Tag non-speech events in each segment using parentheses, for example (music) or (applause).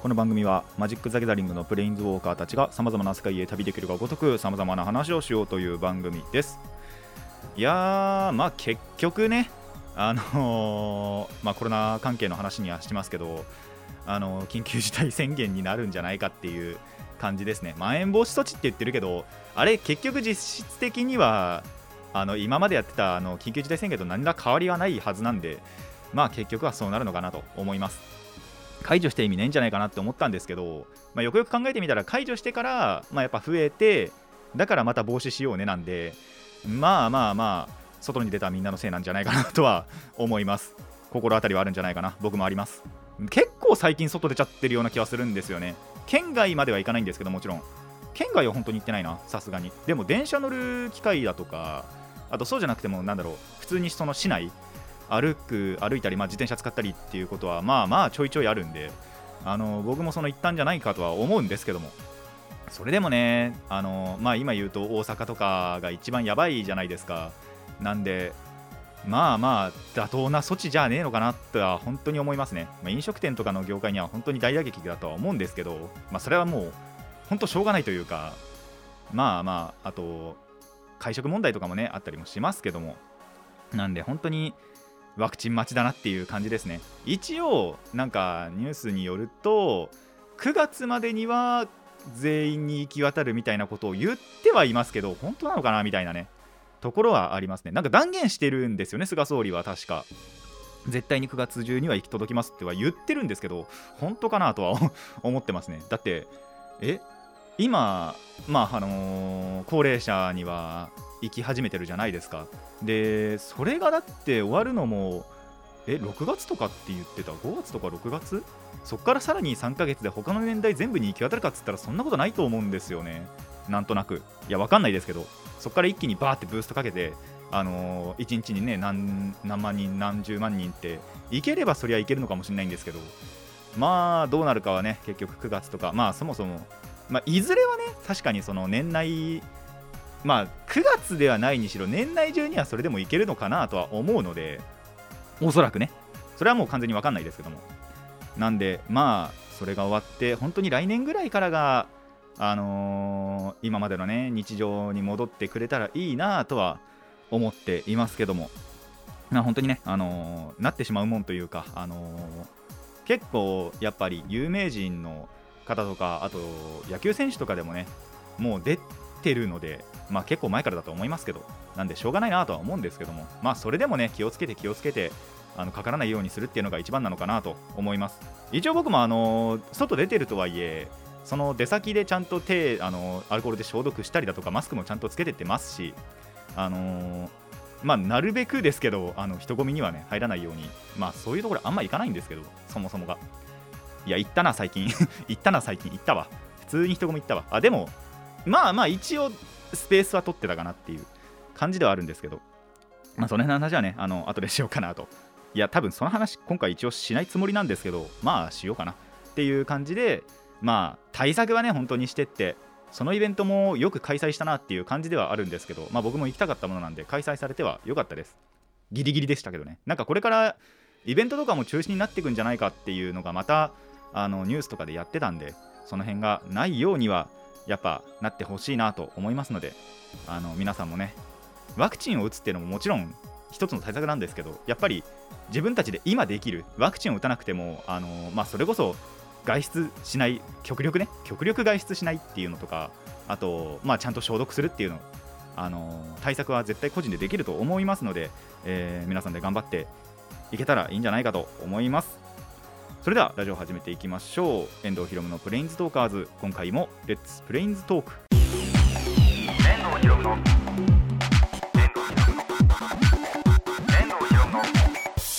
この番組はマジック・ザ・ギャザリングのプレインズウォーカーたちがさまざまな世界へ旅できるがごとくさまざまな話をしようという番組です。いやーまあ結局ねあのーまあコロナ関係の話にはしてますけどあの緊急事態宣言になるんじゃないかっていう感じですね。まん延防止措置って言ってるけどあれ結局実質的にはあの今までやってたあの緊急事態宣言と何ら変わりはないはずなんでまあ結局はそうなるのかなと思います。解除して意味ないんじゃないかなって思ったんですけど、まあ、よくよく考えてみたら解除してから、まあ、やっぱ増えてだからまた防止しようねなんでまあまあまあ外に出たみんなのせいなんじゃないかなとは思います。心当たりはあるんじゃないかな。僕もあります。結構最近外出ちゃってるような気はするんですよね。県外までは行かないんですけどもちろん。県外は本当に行ってないなさすがに。でも電車乗る機会だとかあとそうじゃなくてもなんだろう普通にその市内歩く歩いたり、まあ、自転車使ったりっていうことはまあまあちょいちょいあるんであの僕もその行ったんじゃないかとは思うんですけどもそれでもねあの、まあ、今言うと大阪とかが一番やばいじゃないですか。なんでまあまあ妥当な措置じゃねえのかなとは本当に思いますね、まあ、飲食店とかの業界には本当に大打撃だとは思うんですけど、まあ、それはもう本当しょうがないというかまあまああと会食問題とかもねあったりもしますけどもなんで本当にワクチン待ちだなっていう感じですね。一応なんかニュースによると9月までには全員に行き渡るみたいなことを言ってはいますけど本当なのかなみたいなねところはありますね。なんか断言してるんですよね菅総理は確か。絶対に9月中には行き届きますっては言ってるんですけど本当かなとは (laughs) 思ってますね。だってえ今まああのー高齢者には行き始めてるじゃないですか。でそれがだって終わるのもえ6月とかって言ってた？5月とか6月？そっからさらに3ヶ月で他の年代全部に行き渡るかっつったらそんなことないと思うんですよね。なんとなく。いやわかんないですけど。そっから一気にバーってブーストかけてあのー、1日にね何万人何十万人って行ければそりゃいけるのかもしれないんですけど。まあどうなるかはね結局9月とか。まあそもそも。まあ、いずれはね確かにその年内まあ9月ではないにしろ年内中にはそれでもいけるのかなとは思うのでおそらくね。それはもう完全に分かんないですけども。なんでまあそれが終わって本当に来年ぐらいからがあのー今までのね日常に戻ってくれたらいいなとは思っていますけども。まあ本当にねあのーなってしまうもんというかあのー結構やっぱり有名人の方とかあと野球選手とかでもねもう出てるので、まあ、結構前からだと思いますけどなんでしょうがないなとは思うんですけどもまあそれでもね気をつけて気をつけてあのかからないようにするっていうのが一番なのかなと思います一応僕もあの外出てるとはいえその出先でちゃんと手あのアルコールで消毒したりだとかマスクもちゃんとつけてってますしあのまあなるべくですけどあの人混みにはね入らないようにまあそういうところあんま行かないんですけどそもそもがいや、行ったな、最近。(laughs) 行ったな、最近。行ったわ。普通に人混み行ったわ。あ、でも、まあまあ、一応、スペースは取ってたかなっていう感じではあるんですけど、まあ、その辺の話はね、あの、後でしようかなと。いや、多分その話、今回一応しないつもりなんですけど、まあ、しようかなっていう感じで、まあ、対策はね、本当にしてって、そのイベントもよく開催したなっていう感じではあるんですけど、まあ僕も行きたかったものなんで、開催されては良かったです。ギリギリでしたけどね。なんかこれから、イベントとかも中止になっていくんじゃないかっていうのがまたあのニュースとかでやってたんでその辺がないようにはやっぱなってほしいなと思いますのであの皆さんもねワクチンを打つっていうのももちろん一つの対策なんですけどやっぱり自分たちで今できるワクチンを打たなくてもあの、まあ、それこそ外出しない極力ね極力外出しないっていうのとかあと、まあ、ちゃんと消毒するっていうのあの対策は絶対個人でできると思いますので、えー皆さんで頑張っていけたらいいんじゃないかと思います。それではラジオを始めていきましょう。遠藤ひろむのプレインズトーカーズ。今回もレッツプレインズトーク遠藤ひろむの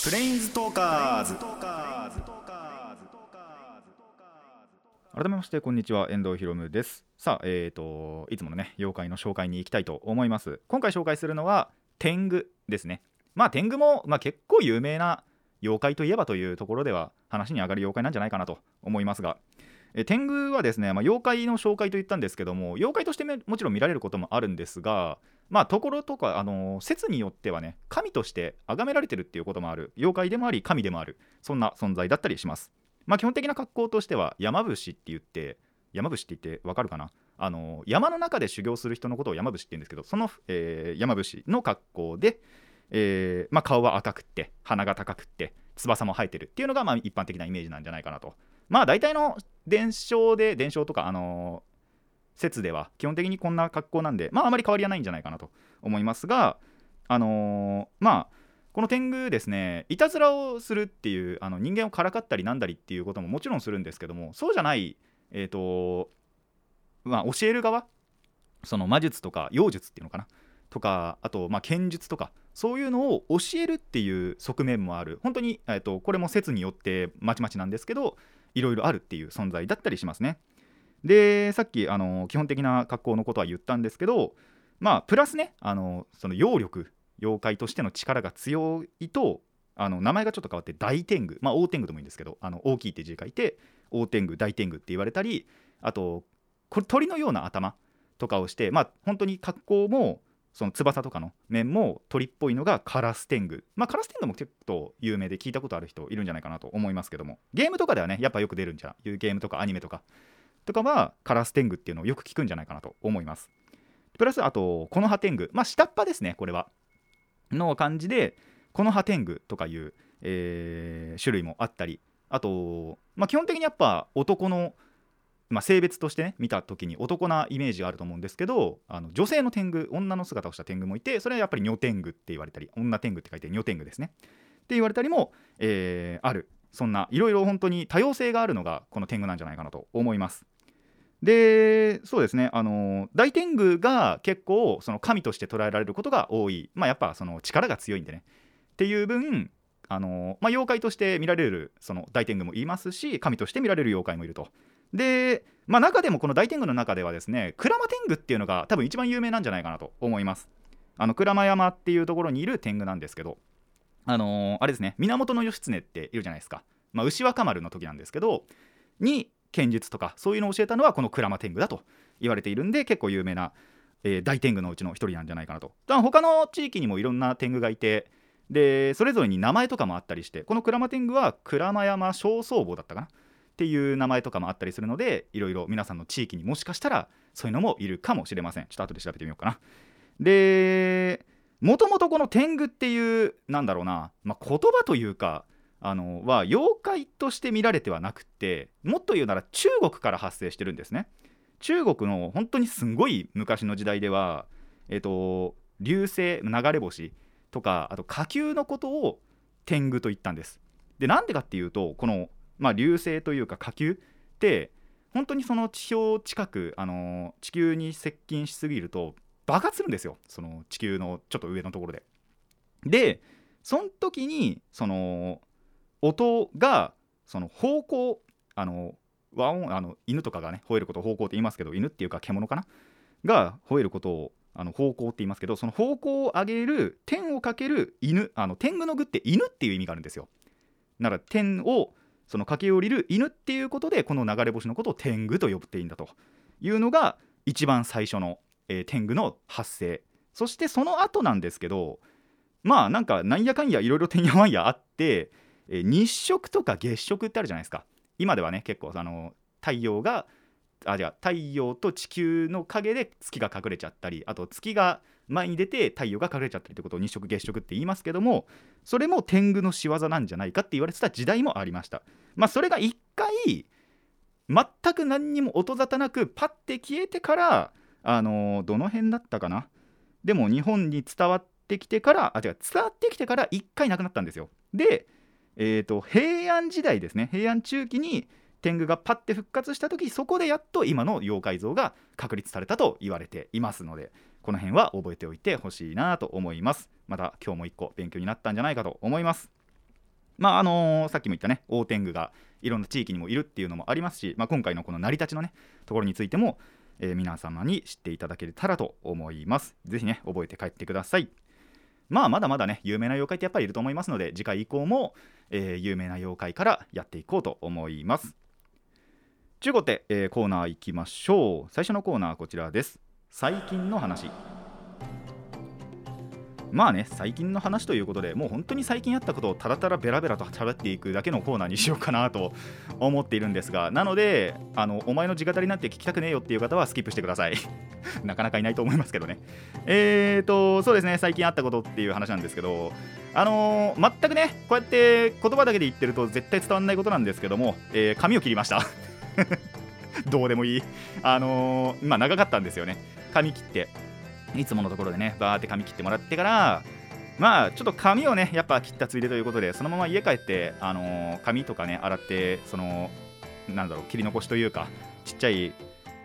プレインズトーカーズ。改めましてこんにちは。遠藤ひろむです。さあえーといつものね妖怪の紹介に行きたいと思います。今回紹介するのは天狗ですね。まあ天狗も、まあ、結構有名な妖怪といえばというところでは話に上がる妖怪なんじゃないかなと思いますが。え天狗はですね、まあ、妖怪の紹介と言ったんですけども妖怪としてもちろん見られることもあるんですがまあところとかあの説によってはね神として崇められてるっていうこともある。妖怪でもあり神でもある。そんな存在だったりします。まあ、基本的な格好としては山伏って言って山伏って言ってわかるかな？あの山の中で修行する人のことを山伏って言うんですけどその、えー、山伏の格好で、えーまあ、顔は赤くって鼻が高くって翼も生えてるっていうのが、まあ、一般的なイメージなんじゃないかなと。まあ大体の伝承で伝承とかあのー、説では基本的にこんな格好なんでまああまり変わりはないんじゃないかなと思いますがあのー、まあこの天狗ですねいたずらをするっていうあの人間をからかったりなんだりっていうことももちろんするんですけどもそうじゃないえっ、ー、とまあ教える側その魔術とか妖術っていうのかなとかあとまあ剣術とかそういうのを教えるっていう側面もある。本当に、えーと、これも説によってまちまちなんですけどいろいろあるっていう存在だったりしますね。でさっきあの基本的な格好のことは言ったんですけどまあプラスねあのその揚力妖怪としての力が強いとあの名前がちょっと変わって大天狗。まあ大天狗でもいいんですけどあの大きいって字書いて大天狗大天狗って言われたりあとこれ鳥のような頭とかをしてまあ本当に格好もその翼とかの面も鳥っぽいのがカラス天狗まあカラス天狗も結構有名で聞いたことある人いるんじゃないかなと思いますけども。ゲームとかではねやっぱよく出るんじゃいうゲームとかアニメとか。とかはカラス天狗っていうのをよく聞くんじゃないかなと思います。プラスあとこの葉天狗。まあ下っ端ですねこれは。の感じでこの葉天狗とかいう、えー、種類もあったり。あと、まあ、基本的にやっぱ男の、まあ、性別としてね見た時に男なイメージがあると思うんですけどあの女性の天狗女の姿をした天狗もいてそれはやっぱり女天狗って言われたり女天狗って書いて女天狗ですね。って言われたりも、えー、ある。そんないろいろ本当に多様性があるのがこの天狗なんじゃないかなと思います。でそうですねあの大天狗が結構その神として捉えられることが多い。まあやっぱその力が強いんでね。っていう分あの、まあ、妖怪として見られるその大天狗もいますし神として見られる妖怪もいると。で、まあ、中でもこの大天狗の中ではですね鞍馬天狗っていうのが多分一番有名なんじゃないかなと思いますあの鞍馬山っていうところにいる天狗なんですけどあのー、あれですね源義経っているじゃないですか、まあ、牛若丸の時なんですけどに剣術とかそういうのを教えたのはこの鞍馬天狗だと言われているんで結構有名な、えー、大天狗のうちの一人なんじゃないかなと。他の地域にもいろんな天狗がいてでそれぞれに名前とかもあったりしてこの鞍馬天狗は鞍馬山正僧坊だったかなっていう名前とかもあったりするのでいろいろ皆さんの地域にもしかしたらそういうのもいるかもしれません。ちょっと後で調べてみようかな。でもともとこの天狗っていうなんだろうな、まあ、言葉というかあのは妖怪として見られてはなくてもっと言うなら中国から発生してるんですね。中国の本当にすごい昔の時代ではえっ、と流星流れ星とかあと火球のことを天狗と言ったんです。でなんでかっていうとこの、まあ、流星というか火球って本当にその地表近く、あの地球に接近しすぎると爆発するんですよ。その地球のちょっと上のところで。でその時にその音がその方向あの和音あの犬とかがね吠えることを方向って言いますけど犬っていうか獣かな？が吠えることをあの方向って言いますけどその方向を上げる天をかける犬あの天狗の具って犬っていう意味があるんですよ。なら天をその駆け下りる犬っていうことでこの流れ星のことを天狗と呼ぶっていいんだというのが一番最初の、えー、天狗の発生。そしてその後なんですけどまあなんかなんやかんやいろいろてんやわんやあってえ日食とか月食ってあるじゃないですか。今ではね結構あの太陽があじゃ太陽と地球の影で月が隠れちゃったりあと月が前に出て太陽が隠れちゃったりってことを日食月食って言いますけどもそれも天狗の仕業なんじゃないかって言われてた時代もありました。まあそれが一回全く何にも音沙汰なくパッて消えてからあのー、どの辺だったかな？でも日本に伝わってきてからあ違う伝わってきてから一回なくなったんですよ。でえーと、平安時代ですね。平安中期に天狗がパッて復活した時そこでやっと今の妖怪像が確立されたと言われていますので。この辺は覚えておいてほしいなと思います。また今日も1個勉強になったんじゃないかと思います。まああのーさっきも言ったね大天狗がいろんな地域にもいるっていうのもありますし、まあ、今回のこの成り立ちのねところについても、えー皆様に知っていただけたらと思います。ぜひね覚えて帰ってください。まあまだまだね有名な妖怪ってやっぱりいると思いますので次回以降も、えー有名な妖怪からやっていこうと思います。中古で、えーコーナー行きましょう。最初のコーナーはこちらです。最近の話。まあね最近の話ということでもう本当に最近あったことをたらたらベラベラと喋っていくだけのコーナーにしようかなと思っているんですがなのであのお前の直語りなんて聞きたくねえよっていう方はスキップしてください。(laughs) なかなかいないと思いますけどね。えーとそうですね最近あったことっていう話なんですけどあのー全くねこうやって言葉だけで言ってると絶対伝わらないことなんですけども、えー髪を切りました。(laughs) どうでもいい。あのーまあ長かったんですよね。髪切っていつものところでねバーって髪切ってもらってからまあちょっと髪をねやっぱ切ったついでということでそのまま家帰ってあのー髪とかね洗ってそのなんだろう切り残しというかちっちゃい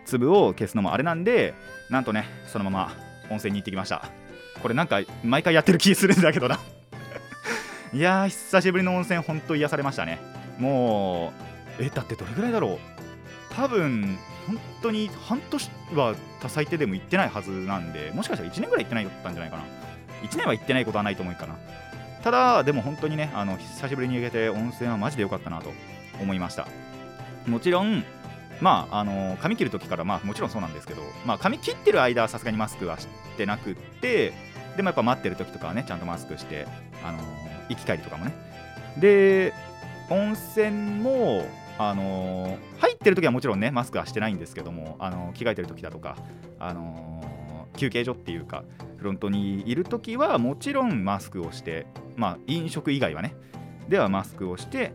粒を消すのもあれなんでなんとねそのまま温泉に行ってきました。これなんか毎回やってる気するんだけどな。(laughs) いやー久しぶりの温泉ほんと癒されましたね。もうえだってどれぐらいだろう？多分本当に半年は最低でも行ってないはずなんでもしかしたら1年ぐらい行ってないだったんじゃないかな。1年は行ってないことはないと思うかな。ただでも本当にねあの久しぶりに行けて温泉はマジで良かったなと思いました。もちろんまああの髪切る時からまあもちろんそうなんですけど、まあ、髪切ってる間はさすがにマスクはしてなくってでもやっぱ待ってる時とかはねちゃんとマスクしてあの行き帰りとかもね。で温泉もあの入ってる時はもちろんねマスクはしてないんですけどもあの着替えてる時だとかあの休憩所っていうかフロントにいる時はもちろんマスクをしてまあ飲食以外はねではマスクをして、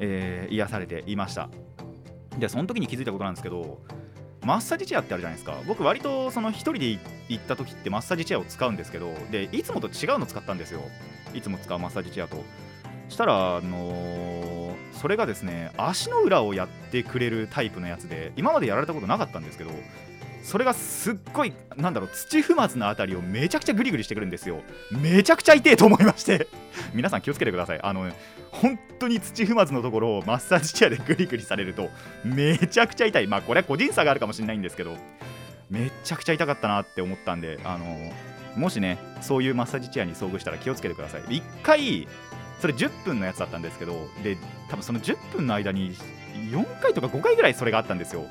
えー癒されていました。でその時に気づいたことなんですけどマッサージチェアってあるじゃないですか。僕割とその一人で行った時ってマッサージチェアを使うんですけどでいつもと違うの使ったんですよ。いつも使うマッサージチェアと。したらあのーそれがですね足の裏をやってくれるタイプのやつで今までやられたことなかったんですけどそれがすっごいなんだろう土踏まずのあたりをめちゃくちゃグリグリしてくるんですよ。めちゃくちゃ痛いと思いまして。(laughs) 皆さん気をつけてください。あの本当に土踏まずのところをマッサージチェアでグリグリされるとめちゃくちゃ痛い。まあこれは個人差があるかもしれないんですけどめちゃくちゃ痛かったなって思ったんであのもしねそういうマッサージチェアに遭遇したら気をつけてください。1回それ10分のやつだったんですけどで多分その10分の間に4回とか5回ぐらいそれがあったんですよ。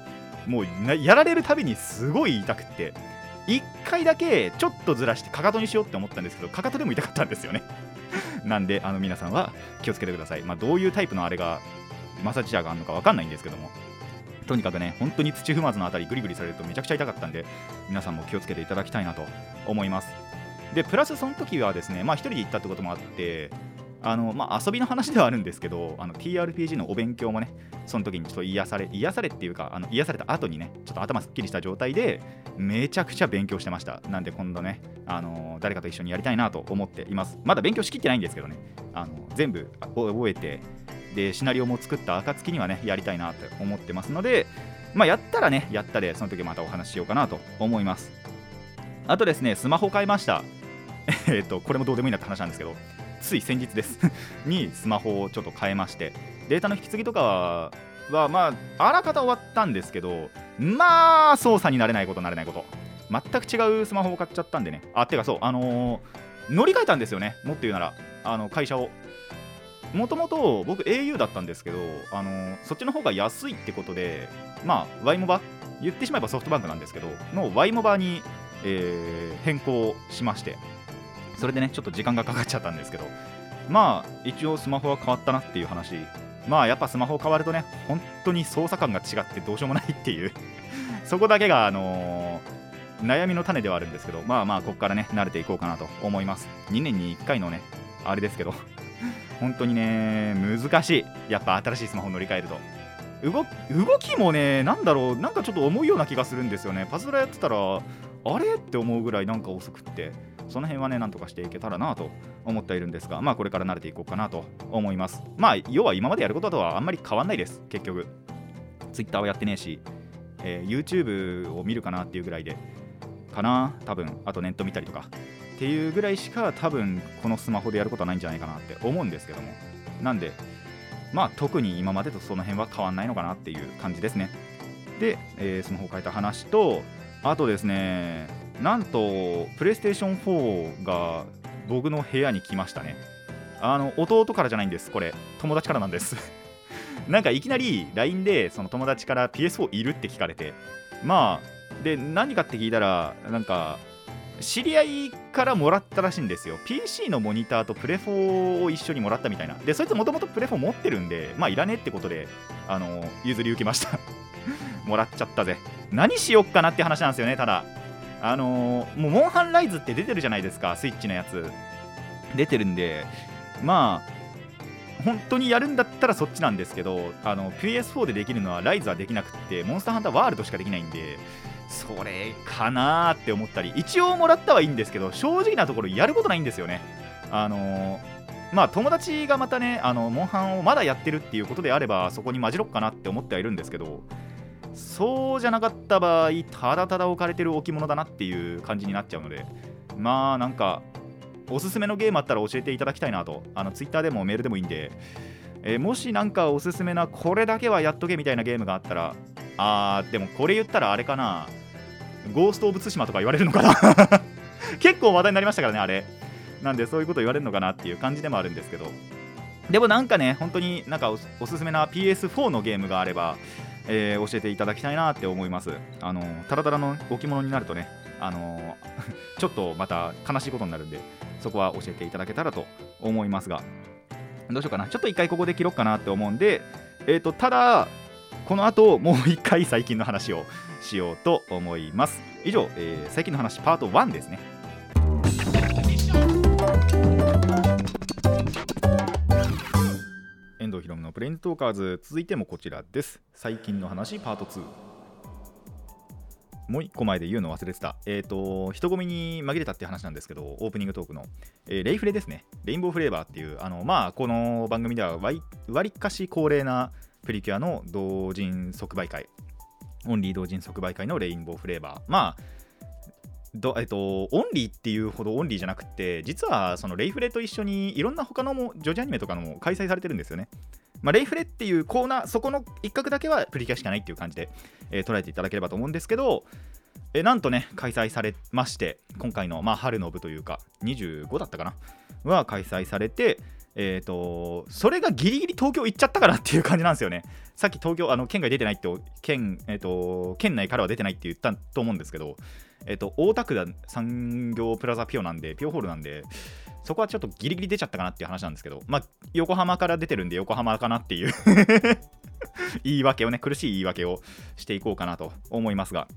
もうやられるたびにすごい痛くって。1回だけちょっとずらしてかかとにしようって思ったんですけどかかとでも痛かったんですよね。(laughs) なんであの皆さんは気をつけてください、まあ、どういうタイプのあれがマッサージチェアがあるのか分かんないんですけども。とにかくね本当に土踏まずのあたりグリグリされるとめちゃくちゃ痛かったんで皆さんも気をつけていただきたいなと思います。でプラスその時はですねまあ一人で行ったってこともあってあのまあ、遊びの話ではあるんですけどあの TRPG のお勉強もねその時にちょっと癒され癒されっていうかあの癒された後にねちょっと頭すっきりした状態でめちゃくちゃ勉強してました。なんで今度ねあの誰かと一緒にやりたいなと思っています。まだ勉強しきってないんですけどねあの全部覚えてでシナリオも作った暁にはねやりたいなと思ってますのでまあやったらねやったでその時またお話ししようかなと思います。あとですねスマホ買いました。えっとこれもどうでもいいなって話なんですけどつい先日です。(laughs) にスマホをちょっと変えまして。データの引き継ぎとかはまああらかた終わったんですけどまあ操作になれないことなれないこと。全く違うスマホを買っちゃったんでね。あてかそうあのー乗り換えたんですよね。もっと言うなら。あの会社を。もともと僕 au だったんですけど、あのーそっちの方が安いってことでまあ Y モバ言ってしまえばソフトバンクなんですけどの Y モバに、えー変更しまして。それでねちょっと時間がかかっちゃったんですけどまあ一応スマホは変わったなっていう話。まあやっぱスマホ変わるとね本当に操作感が違ってどうしようもないっていう。そこだけがあのー悩みの種ではあるんですけどまあまあここからね慣れていこうかなと思います。2年に1回のねあれですけど。本当にね難しい。やっぱ新しいスマホ乗り換えると。動動きもねなんだろうなんかちょっと重いような気がするんですよね。パズドラやってたらあれ？って思うぐらいなんか遅くってその辺はねなんとかしていけたらなと思っているんですがまあこれから慣れていこうかなと思います。まあ要は今までやることとはあんまり変わんないです。結局 Twitter はやってねえし、えー YouTube を見るかなっていうぐらいでかな。多分あとネット見たりとか。っていうぐらいしか多分このスマホでやることはないんじゃないかなって思うんですけども。なんでまあ特に今までとその辺は変わんないのかなっていう感じですね。で、えー、スマホを変えた話とあとですねなんとプレイステーション4が僕の部屋に来ましたね。あの弟からじゃないんです。これ友達からなんです。(laughs) なんかいきなり LINE でその友達から PS4 いるって聞かれて。まあで何かって聞いたらなんか知り合いからもらったらしいんですよ。PC のモニターとプレフォを一緒にもらったみたいな。でそいつもともとプレフォ持ってるんでまあいらねえってことであの譲り受けました。(laughs) もらっちゃったぜ。何しよっかなって話なんですよねただ。あのー、もうモンハンライズって出てるじゃないですかスイッチのやつ。出てるんでまあ本当にやるんだったらそっちなんですけどあの PS4 でできるのはライズはできなくってモンスターハンターワールドしかできないんでそれかなーって思ったり一応もらったはいいんですけど正直なところやることないんですよね。あのー、まあ友達がまたねあのモンハンをまだやってるっていうことであればそこに混じろっかなって思ってはいるんですけどそうじゃなかった場合ただただ置かれてる置物だなっていう感じになっちゃうのでまあなんかおすすめのゲームあったら教えていただきたいなと。あの Twitter でもメールでもいいんで、えー、もしなんかおすすめなこれだけはやっとけみたいなゲームがあったらあーでもこれ言ったらあれかな。ゴースト・オブ・ツシマとか言われるのかな。(laughs) 結構話題になりましたからねあれ。なんでそういうこと言われるのかなっていう感じでもあるんですけど。でもなんかね本当になんかおすすめな PS4 のゲームがあればえー、教えていただきたいなって思います。あのタラタラの置物になるとね、あの (laughs) ちょっとまた悲しいことになるんで、そこは教えていただけたらと思いますが、どうしようかな、ちょっと一回ここで切ろうかなって思うんで、えーと、ただ、この後もう一回最近の話をしようと思います。以上、えー、最近の話パート1ですね。遠藤ひろむのプレイントーカーズ続いてもこちらです最近の話パート2もう一個前で言うの忘れてた。えっ、ー、と、人混みに紛れたって話なんですけど、オープニングトークの、えー、レイフレですね。レインボーフレーバーっていう、あの、まあ、この番組ではわりかし恒例なプリキュアの同人即売会、オンリー同人即売会のレインボーフレーバー。まあ、どえっと、オンリーっていうほどオンリーじゃなくて、実はそのレイフレと一緒にいろんな他のも女児アニメとかのも開催されてるんですよね。まあ、レイフレっていうコーナー、そこの一角だけはプリキュアしかないっていう感じで、えー、捉えていただければと思うんですけど、えなんとね、開催されまして、今回の、まあ、春の部というか、25だったかな、は開催されて、えーと、それがギリギリ東京行っちゃったからっていう感じなんですよね。さっき東京、あの県外出てないって、県,、えーと、県内からは出てないって言ったと思うんですけど、えーと、大田区だ産業プラザピオなんで、ピオホールなんで、そこはちょっとギリギリ出ちゃったかなっていう話なんですけど、まあ、横浜から出てるんで横浜かなっていう (laughs) 言い訳をね、苦しい言い訳をしていこうかなと思いますが、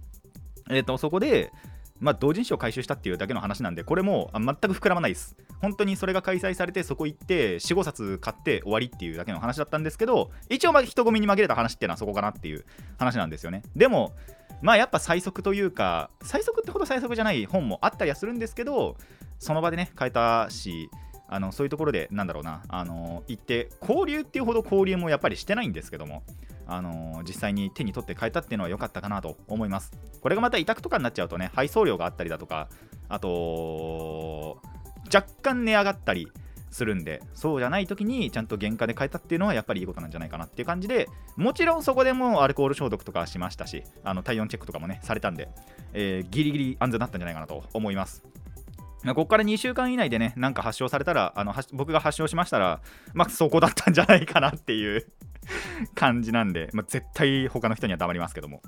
えっ、と、そこで、まあ、同人誌を回収したっていうだけの話なんで、これも全く膨らまないです。本当にそれが開催されて、そこ行って、4、5冊買って終わりっていうだけの話だったんですけど、一応、人混みに紛れた話っていうのはそこかなっていう話なんですよね。でも、まあやっぱ最速というか、最速ってほど最速じゃない本もあったりはするんですけど、その場でね、変えたし、あのそういうところで、なんだろうな、あの行って、交流っていうほど交流もやっぱりしてないんですけども、あの実際に手に取って変えたっていうのは良かったかなと思います。これがまた委託とかになっちゃうとね、配送料があったりだとか、あと、若干値上がったりするんでそうじゃない時にちゃんと原価で買えたっていうのはやっぱりいいことなんじゃないかなっていう感じでもちろんそこでもアルコール消毒とかしましたしあの体温チェックとかもねされたんで、えー、ギリギリ安全だったんじゃないかなと思いますここから2週間以内でね、なんか発症されたら、あの僕が発症しましたら、まあ、そこだったんじゃないかなっていう (laughs) 感じなんで、まあ、絶対他の人には黙りますけども。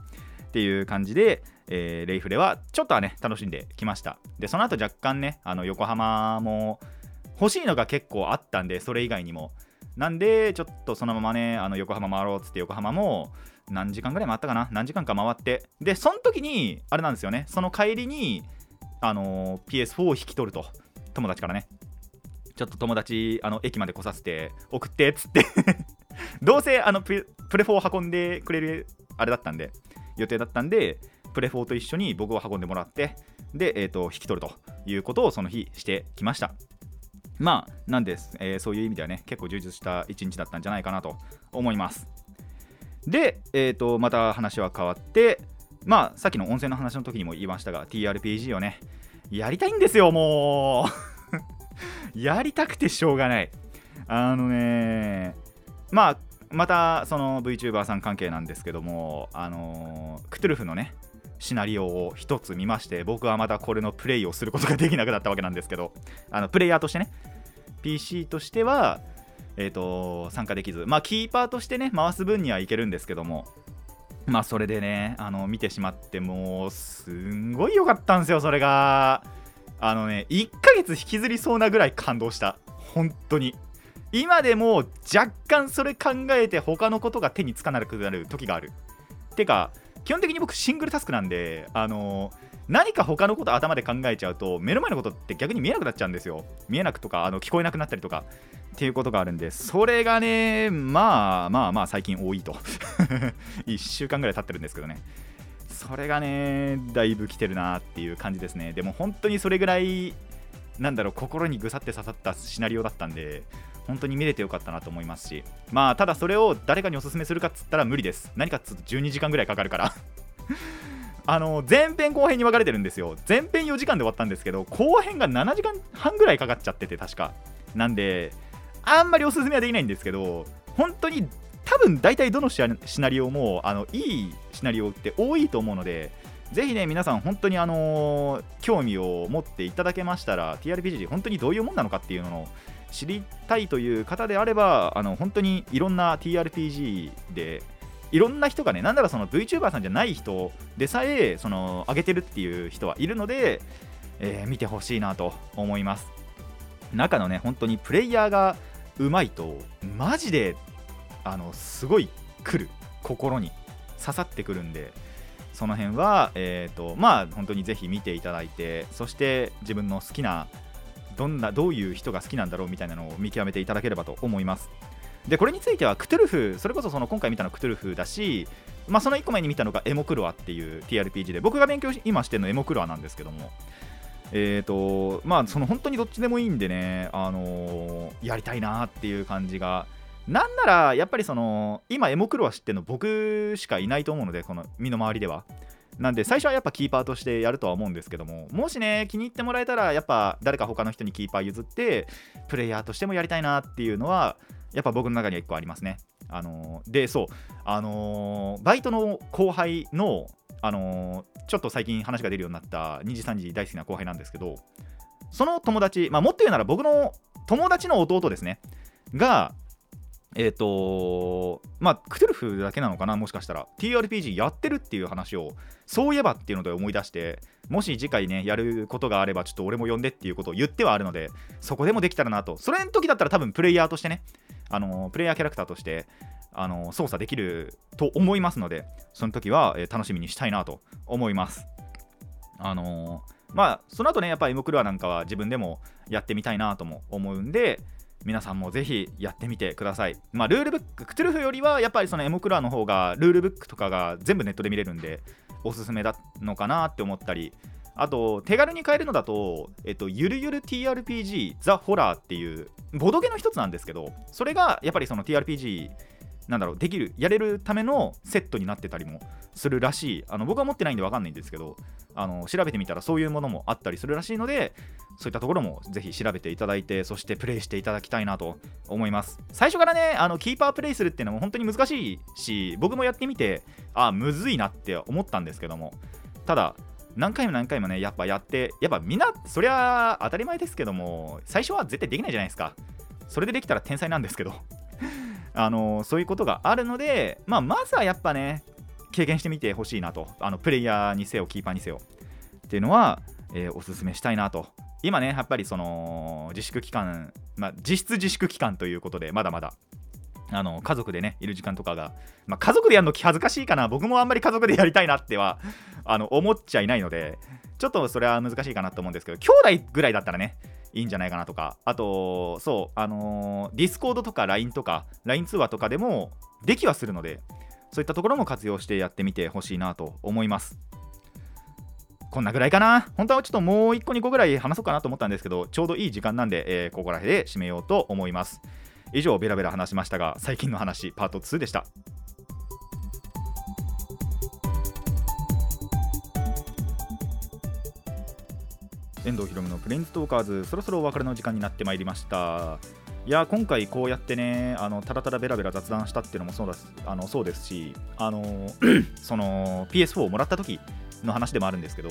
っていう感じで、えー、レイフレはちょっとはね、楽しんできました。で、その後若干ね、あの横浜も欲しいのが結構あったんで、それ以外にも。なんで、ちょっとそのままね、あの横浜回ろうっつって横浜も何時間ぐらい回ったかな？何時間か回って。で、その時に、あれなんですよね、その帰りに、あの PS4 を引き取ると、友達からね。ちょっと友達、あの駅まで来させて送ってっつって (laughs) どうせあのプレ4を運んでくれるあれだったんで、予定だったんで、プレ4と一緒に僕を運んでもらって、で、えーと引き取るということをその日してきました。まあ、なんです、えー、そういう意味ではね、結構充実した一日だったんじゃないかなと思います。で、えーと、また話は変わって、まあ、さっきの温泉の話の時にも言いましたが、TRPG をね、やりたいんですよ、もう。(laughs) やりたくてしょうがない。あのねまあまたその VTuber さん関係なんですけどもあのクトゥルフのねシナリオを1つ見まして僕はまたこれのプレイをすることができなくなったわけなんですけどあのプレイヤーとしてね PC としてはえーと、参加できず、まあ、キーパーとしてね回す分にはいけるんですけども、まあ、それでねあの見てしまってもうすんごい良かったんですよ、それが。あのね、1ヶ月引きずりそうなぐらい感動した、本当に。今でも若干それ考えて他のことが手につかなくなる時がある。てか、基本的に僕シングルタスクなんで、あの何か他のこと頭で考えちゃうと目の前のことって逆に見えなくなっちゃうんですよ。見えなくとかあの聞こえなくなったりとかっていうことがあるんでそれがねまあまあまあ最近多いと。(laughs) 1週間ぐらい経ってるんですけどね。それがねだいぶ来てるなっていう感じですね。でも本当にそれぐらいなんだろう心にぐさって刺さったシナリオだったんで本当に見れてよかったなと思いますし。まあただそれを誰かにおすすめするかっつったら無理です。何かっつうと12時間ぐらいかかるから。(laughs) あの前編後編に分かれてるんですよ。前編4時間で終わったんですけど後編が7時間半ぐらいかかっちゃってて確か。なんであんまりおすすめはできないんですけど本当に多分大体どのシナリオもあのいいシナリオって多いと思うのでぜひね皆さん本当にあのー、興味を持っていただけましたら TRPG 本当にどういうもんなのかっていうのを知りたいという方であればあの本当にいろんな TRPG でいろんな人がねなんならその VTuber さんじゃない人でさえその上げてるっていう人はいるので、えー、見てほしいなと思います。中のね本当にプレイヤーがうまいとマジであのすごい来る。心に刺さってくるんで。その辺はえ、ー、とまあ本当にぜひ見ていただいてそして自分の好きなどんなどういう人が好きなんだろうみたいなのを見極めていただければと思います。でこれについてはクトゥルフそれこそその今回見たのクトゥルフだしまあ、その1個前に見たのがエモクロアっていう TRPG で僕が勉強今してるのエモクロアなんですけども。えーとまあ、その本当にどっちでもいいんでね、あのー、やりたいなっていう感じが、なんならやっぱりその今、エモクロは知ってるの僕しかいないと思うので、この身の回りでは。なんで最初はやっぱキーパーとしてやるとは思うんですけどももしね気に入ってもらえたらやっぱ誰か他の人にキーパー譲ってプレイヤーとしてもやりたいなっていうのはやっぱ僕の中には1個ありますね。あのー、でそうあのー、バイトの後輩のあのー、ちょっと最近話が出るようになった2時3時大好きな後輩なんですけどその友達、まあ、もっと言うなら僕の友達の弟ですねがえっ、ー、とまあクトゥルフだけなのかなもしかしたら。TRPG やってるっていう話をそういえばっていうので思い出してもし次回ねやることがあればちょっと俺も呼んでっていうことを言ってはあるのでそこでもできたらなと。それの時だったら多分プレイヤーとしてねあのプレイヤーキャラクターとしてあの操作できると思いますのでその時は、えー、楽しみにしたいなと思います。あのー、まあその後ねやっぱり M クルアなんかは自分でもやってみたいなとも思うんで皆さんもぜひやってみてください。まあ、ルールブック、クトゥルフよりはやっぱりそのエモクラの方がルールブックとかが全部ネットで見れるんでおすすめだのかなって思ったり、あと手軽に買えるのだと、えっと、ゆるゆる TRPG ザ・ホラーっていうボドゲの一つなんですけど、それがやっぱりその TRPG なんだろうできるやれるためのセットになってたりもするらしい。あの僕は持ってないんで分かんないんですけどあの調べてみたらそういうものもあったりするらしいのでそういったところもぜひ調べていただいてそしてプレイしていただきたいなと思います。最初からねあのキーパープレイするっていうのも本当に難しいし僕もやってみてあむずいなって思ったんですけども。ただ何回も何回もねやっぱやってやっぱみんなそりゃ当たり前ですけども最初は絶対できないじゃないですか。それでできたら天才なんですけど。あのそういうことがあるので、まあ、まずはやっぱね経験してみてほしいなと。あのプレイヤーにせよキーパーにせよ。っていうのは、えー、おすすめしたいなと。今ねやっぱりその自粛期間、まあ、実質自粛期間ということでまだまだ。あの家族でねいる時間とかが、まあ、家族でやるの気恥ずかしいかな。僕もあんまり家族でやりたいなってはあの思っちゃいないのでちょっとそれは難しいかなと思うんですけど兄弟ぐらいだったらねいいんじゃないかなとか、あと、そう、あのー、 Discord とか LINE とか、LINE 通話とかでもできはするので、そういったところも活用してやってみてほしいなと思います。こんなぐらいかな。本当はちょっともう1個2個ぐらい話そうかなと思ったんですけど、ちょうどいい時間なんで、えー、ここら辺で締めようと思います。以上、ベラベラ話しましたが、最近の話、パート2でした。遠藤ひろむのプレインズトーカーズそろそろお別れの時間になってまいりました。いや今回こうやってねあのただただベラベラ雑談したっていうのもそうだあのそうですしあの (clears throat) その PS4 をもらった時の話でもあるんですけど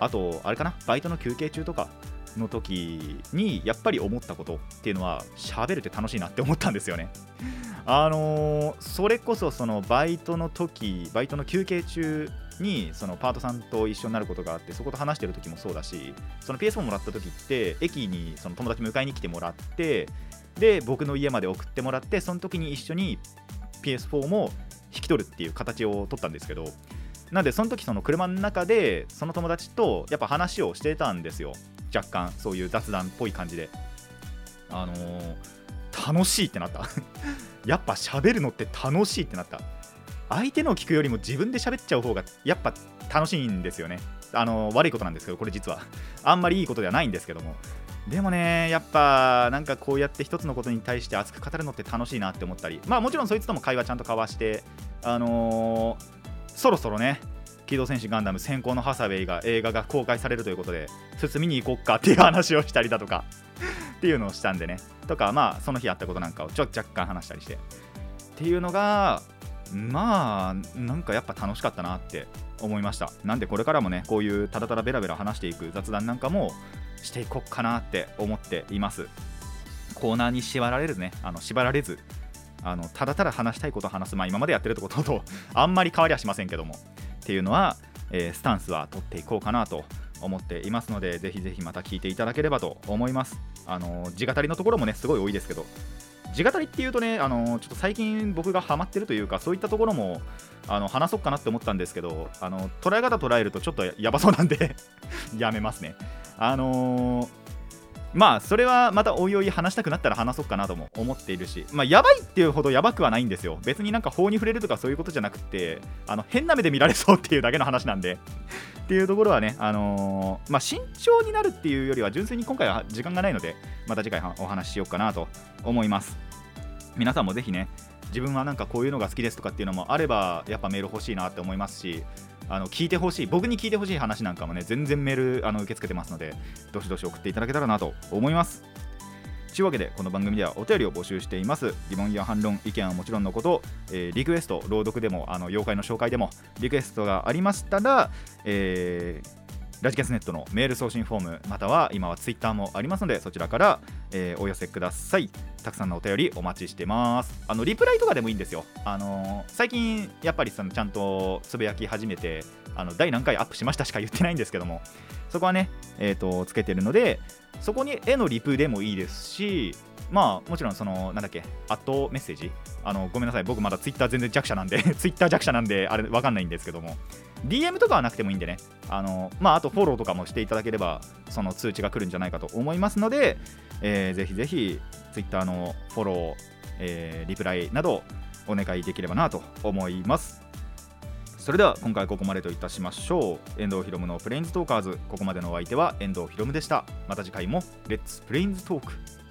あとあれかなバイトの休憩中とかの時にやっぱり思ったことっていうのは喋るって楽しいなって思ったんですよね。あの、それこそそのバイトの時バイトの休憩中にそのパートさんと一緒になることがあってそこと話してる時もそうだしその PS4 もらった時って駅にその友達迎えに来てもらってで僕の家まで送ってもらってその時に一緒に PS4 も引き取るっていう形を取ったんですけどなんでその時その車の中でその友達とやっぱ話をしてたんですよ。若干そういう雑談っぽい感じで。あのー、楽しいってなった。(laughs) やっぱ喋るのって楽しいってなった。相手の聞くよりも自分で喋っちゃう方がやっぱ楽しいんですよね。あの悪いことなんですけどこれ実は。あんまりいいことではないんですけども。でもねやっぱなんかこうやって一つのことに対して熱く語るのって楽しいなって思ったり。まあもちろんそいつとも会話ちゃんと交わしてあのー、そろそろね機動戦士ガンダム先行のハサウェイが映画が公開されるということで進みに行こっかっていう話をしたりだとか。(laughs) っていうのをしたんでね。とかまあその日あったことなんかをちょっと若干話したりして。っていうのがまあなんかやっぱ楽しかったなって思いました。なんでこれからもねこういうただただベラベラ話していく雑談なんかもしていこうかなって思っています。コーナーに縛られるねあの縛られずあのただただ話したいことを話す。まあ今までやってるってこととあんまり変わりはしませんけども。っていうのは、えー、スタンスは取っていこうかなと思っていますのでぜひぜひまた聞いていただければと思います。あの字語りのところもねすごい多いですけど。地語りっていうとねあのちょっと最近僕がハマってるというかそういったところもあの話そうかなって思ったんですけどあの捉え方捉えるとちょっとやばそうなんで (laughs) やめますね。あのーまあそれはまたおいおい話したくなったら話そうかなとも思っているしまあやばいっていうほどやばくはないんですよ。別になんか法に触れるとかそういうことじゃなくてあの変な目で見られそうっていうだけの話なんで。(laughs) っていうところはねあのー、まあ慎重になるっていうよりは純粋に今回は時間がないのでまた次回お話ししようかなと思います。皆さんもぜひね自分はなんかこういうのが好きですとかっていうのもあればやっぱメール欲しいなって思いますしあの聞いてほしい僕に聞いてほしい話なんかもね全然メールあの受け付けてますのでどしどし送っていただけたらなと思います。というわけでこの番組ではお便りを募集しています。疑問や反論意見はもちろんのこと、えー、リクエスト朗読でもあの妖怪の紹介でもリクエストがありましたら、えーラジキャスネットのメール送信フォームまたは今はツイッターもありますのでそちらから、えー、お寄せください。たくさんのお便りお待ちしてます。あのリプライとかでもいいんですよ。あのー、最近やっぱりそのちゃんとつぶやき始めてあの第何回アップしましたしか言ってないんですけどもそこはねえっ、ー、とつけてるのでそこに絵のリプでもいいですしまあもちろんそのなんだっけアットメッセージ。あのごめんなさい。僕まだツイッター全然弱者なんで (laughs) ツイッター弱者なんであれわかんないんですけども。DM とかはなくてもいいんでね、あのまあ、あとフォローとかもしていただければ、その通知が来るんじゃないかと思いますので、えー、ぜひぜひ Twitter のフォロー、えー、リプライなどお願いできればなと思います。それでは今回ここまでといたしましょう。遠藤ひろむのプレインズトーカーズ。ここまでのお相手は遠藤ひろむでした。また次回もレッツプレインズトーク。